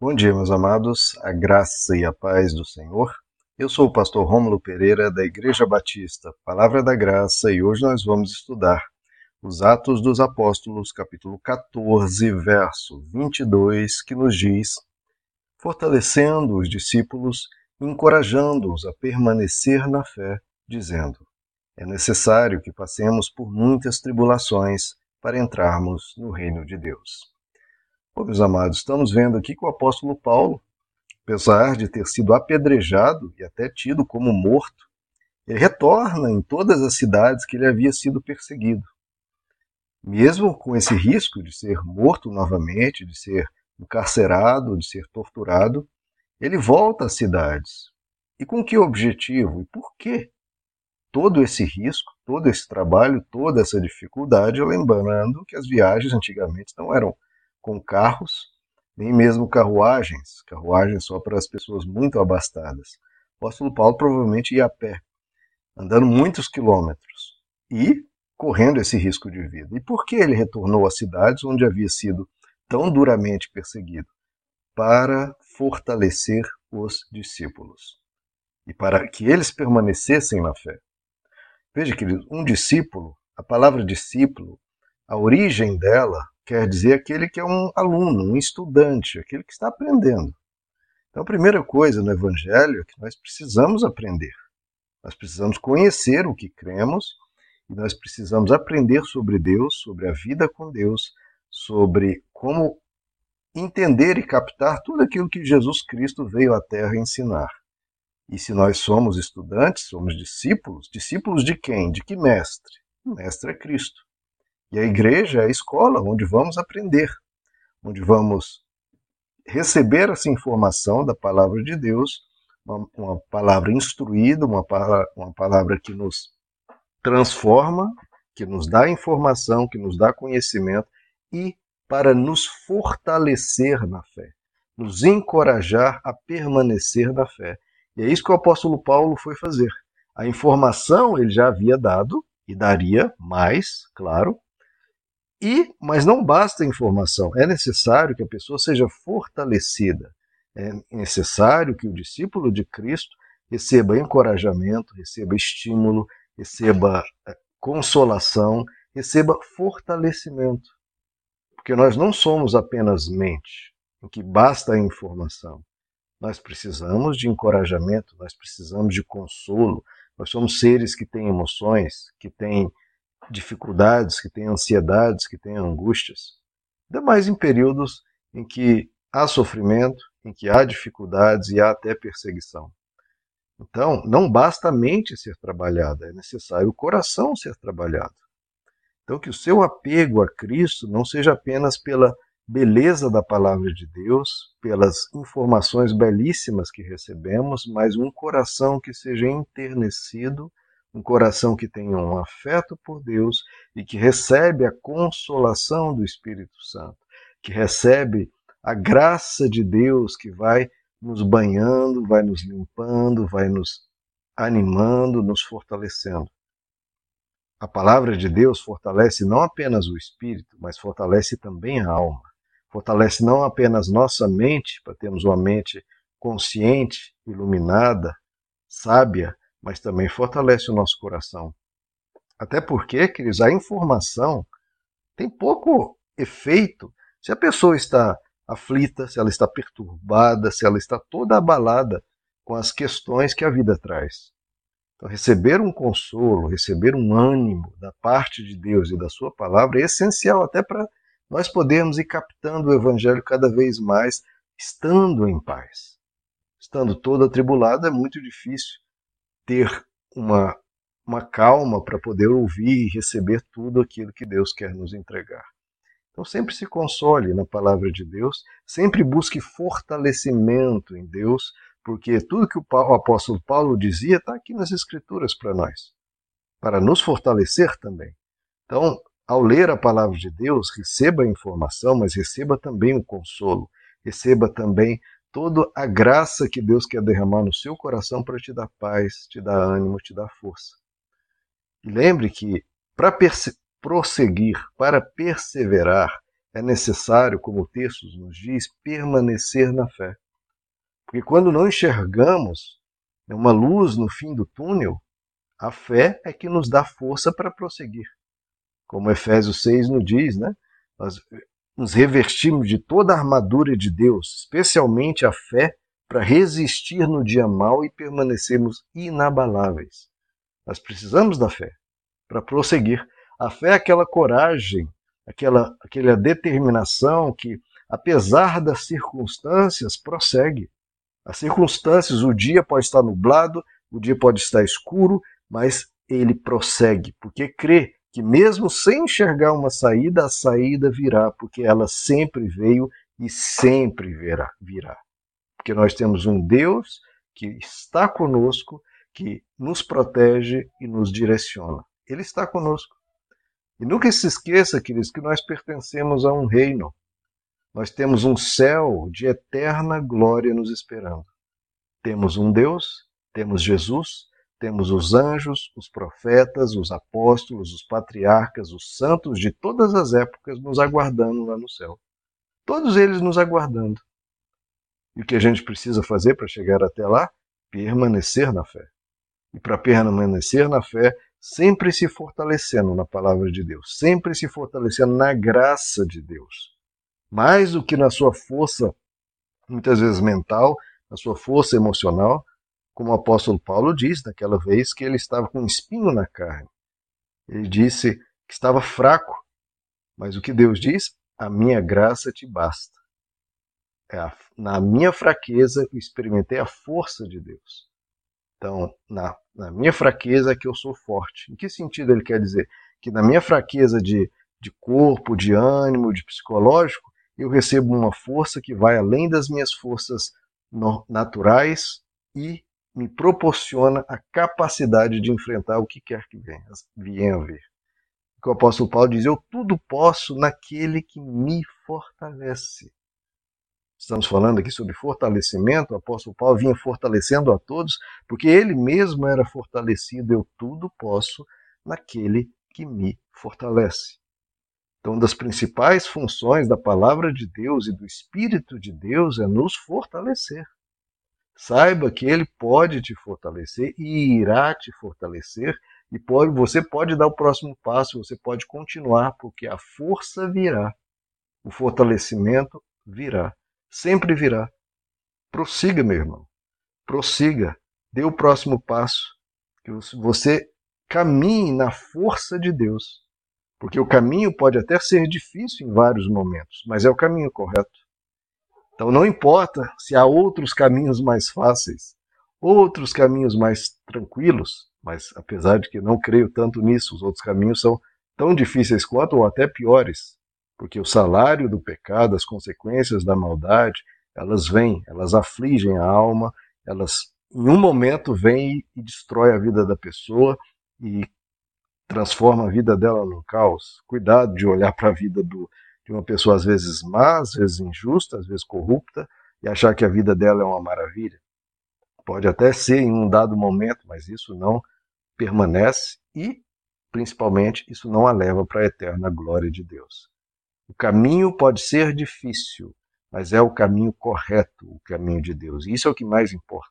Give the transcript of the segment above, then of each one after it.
Bom dia, meus amados, a graça e a paz do Senhor. Eu sou o pastor Rômulo Pereira, da Igreja Batista, Palavra da Graça, e hoje nós vamos estudar os Atos dos Apóstolos, capítulo 14, verso 22, que nos diz: fortalecendo os discípulos, encorajando-os a permanecer na fé, dizendo: É necessário que passemos por muitas tribulações para entrarmos no reino de Deus. Bom, meus amados, estamos vendo aqui que o apóstolo Paulo, apesar de ter sido apedrejado e até tido como morto, ele retorna em todas as cidades que ele havia sido perseguido. Mesmo com esse risco de ser morto novamente, de ser encarcerado, de ser torturado, ele volta às cidades. E com que objetivo? E por quê? Todo esse risco, todo esse trabalho, toda essa dificuldade, lembrando que as viagens antigamente não eram com carros, nem mesmo carruagens, carruagens só para as pessoas muito abastadas. O apóstolo Paulo provavelmente ia a pé, andando muitos quilômetros e correndo esse risco de vida. E por que ele retornou às cidades onde havia sido tão duramente perseguido? Para fortalecer os discípulos e para que eles permanecessem na fé. Veja, queridos, um discípulo, a palavra discípulo, a origem dela quer dizer aquele que é um aluno, um estudante, aquele que está aprendendo. Então, a primeira coisa no Evangelho é que nós precisamos aprender. Nós precisamos conhecer o que cremos e nós precisamos aprender sobre Deus, sobre a vida com Deus, sobre como entender e captar tudo aquilo que Jesus Cristo veio à Terra ensinar. E se nós somos estudantes, somos discípulos, discípulos de quem? De que mestre? O mestre é Cristo. E a igreja é a escola onde vamos aprender, onde vamos receber essa informação da palavra de Deus, uma, uma palavra instruída, uma, uma palavra que nos transforma, que nos dá informação, que nos dá conhecimento e para nos fortalecer na fé, nos encorajar a permanecer na fé. E é isso que o apóstolo Paulo foi fazer. A informação ele já havia dado e daria mais, claro, e, mas não basta a informação, é necessário que a pessoa seja fortalecida. É necessário que o discípulo de Cristo receba encorajamento, receba estímulo, receba eh, consolação, receba fortalecimento. Porque nós não somos apenas mente, em que basta a informação. Nós precisamos de encorajamento, nós precisamos de consolo. Nós somos seres que têm emoções, que têm dificuldades, que têm ansiedades, que têm angústias. Ainda mais em períodos em que há sofrimento, em que há dificuldades e há até perseguição. Então, não basta a mente ser trabalhada, é necessário o coração ser trabalhado. Então, que o seu apego a Cristo não seja apenas pela beleza da palavra de Deus, pelas informações belíssimas que recebemos, mas um coração que seja enternecido um coração que tenha um afeto por Deus e que recebe a consolação do Espírito Santo, que recebe a graça de Deus que vai nos banhando, vai nos limpando, vai nos animando, nos fortalecendo. A palavra de Deus fortalece não apenas o espírito, mas fortalece também a alma. Fortalece não apenas nossa mente, para termos uma mente consciente, iluminada, sábia, mas também fortalece o nosso coração. Até porque, queridos, a informação tem pouco efeito se a pessoa está aflita, se ela está perturbada, se ela está toda abalada com as questões que a vida traz. Então, receber um consolo, receber um ânimo da parte de Deus e da Sua palavra é essencial até para nós podermos ir captando o Evangelho cada vez mais, estando em paz. Estando todo atribulado é muito difícil ter uma, uma calma para poder ouvir e receber tudo aquilo que Deus quer nos entregar. Então, sempre se console na palavra de Deus, sempre busque fortalecimento em Deus, porque tudo que o apóstolo Paulo dizia está aqui nas Escrituras para nós, para nos fortalecer também. Então, ao ler a palavra de Deus, receba a informação, mas receba também o consolo, receba também toda a graça que Deus quer derramar no seu coração para te dar paz, te dar ânimo, te dar força. E lembre que para prosseguir, para perseverar, é necessário, como o texto nos diz, permanecer na fé. Porque quando não enxergamos uma luz no fim do túnel, a fé é que nos dá força para prosseguir. Como Efésios 6 nos diz, né? Nós nos revestimos de toda a armadura de Deus, especialmente a fé, para resistir no dia mau e permanecermos inabaláveis. Nós precisamos da fé para prosseguir. A fé é aquela coragem, aquela, aquela determinação que, apesar das circunstâncias, prossegue. As circunstâncias, o dia pode estar nublado, o dia pode estar escuro, mas ele prossegue, porque crê que mesmo sem enxergar uma saída, a saída virá, porque ela sempre veio e sempre virá. virá. Porque nós temos um Deus que está conosco, que nos protege e nos direciona. Ele está conosco. E nunca se esqueça, queridos, que nós pertencemos a um reino. Nós temos um céu de eterna glória nos esperando. Temos um Deus, temos Jesus, temos os anjos, os profetas, os apóstolos, os patriarcas, os santos de todas as épocas nos aguardando lá no céu. Todos eles nos aguardando. E o que a gente precisa fazer para chegar até lá? Permanecer na fé. E para permanecer na fé, sempre se fortalecendo na palavra de Deus, sempre se fortalecendo na graça de Deus. Mais do que na sua força, muitas vezes mental, na sua força emocional, como o apóstolo Paulo diz naquela vez que ele estava com um espinho na carne. Ele disse que estava fraco, mas o que Deus diz? A minha graça te basta. É na minha fraqueza eu experimentei a força de Deus. Então, na, na minha fraqueza é que eu sou forte. Em que sentido ele quer dizer? Que na minha fraqueza de, de corpo, de ânimo, de psicológico, eu recebo uma força que vai além das minhas forças naturais e me proporciona a capacidade de enfrentar o que quer que venha, venha a vir. O apóstolo Paulo diz: Eu tudo posso naquele que me fortalece. Estamos falando aqui sobre fortalecimento. O apóstolo Paulo vinha fortalecendo a todos, porque ele mesmo era fortalecido. Eu tudo posso naquele que me fortalece. Então, uma das principais funções da palavra de Deus e do Espírito de Deus é nos fortalecer. Saiba que ele pode te fortalecer e irá te fortalecer e pode, você pode dar o próximo passo, você pode continuar, porque a força virá, o fortalecimento virá, sempre virá. Prossiga, meu irmão, prossiga, dê o próximo passo, que você caminhe na força de Deus, porque o caminho pode até ser difícil em vários momentos, mas é o caminho correto. Então não importa se há outros caminhos mais fáceis, outros caminhos mais tranquilos, mas apesar de que não creio tanto nisso, os outros caminhos são tão difíceis quanto ou até piores, porque o salário do pecado, as consequências da maldade, elas vêm, elas afligem a alma, elas em um momento vêm e destrói a vida da pessoa e transforma a vida dela num caos. Cuidado de olhar para a vida do, de uma pessoa às vezes má, às vezes injusta, às vezes corrupta, e achar que a vida dela é uma maravilha. Pode até ser em um dado momento, mas isso não permanece e, principalmente, isso não a leva para a eterna glória de Deus. O caminho pode ser difícil, mas é o caminho correto, o caminho de Deus. E isso é o que mais importa.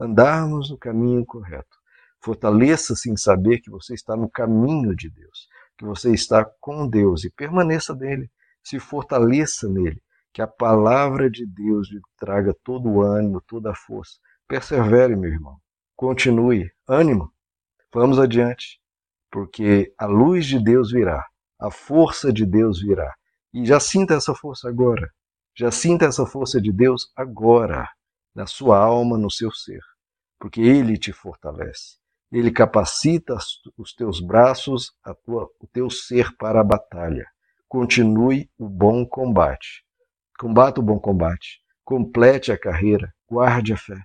Andarmos no caminho correto. Fortaleça-se em saber que você está no caminho de Deus, que você está com Deus e permaneça nele se fortaleça nele, que a palavra de Deus lhe traga todo o ânimo, toda a força. Persevere, meu irmão. Continue. Ânimo. Vamos adiante, porque a luz de Deus virá, a força de Deus virá. E já sinta essa força agora. Já sinta essa força de Deus agora, na sua alma, no seu ser, porque Ele te fortalece. Ele capacita os teus braços, tua, o teu ser para a batalha continue o bom combate. Combata o bom combate, complete a carreira, guarde a fé.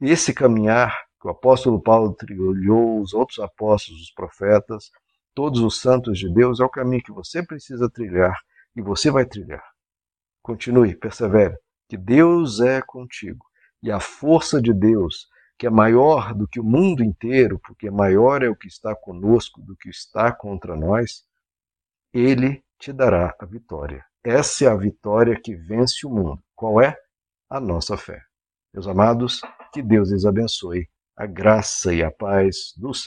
Esse caminhar que o apóstolo Paulo trilhou, os outros apóstolos, os profetas, todos os santos de Deus, é o caminho que você precisa trilhar e você vai trilhar. Continue, persevere, que Deus é contigo e a força de Deus, que é maior do que o mundo inteiro, porque maior é o que está conosco do que está contra nós, ele te dará a vitória. essa é a vitória que vence o mundo. Qual é? A nossa fé. Meus amados, que Deus lhes abençoe. A graça e a paz do Senhor.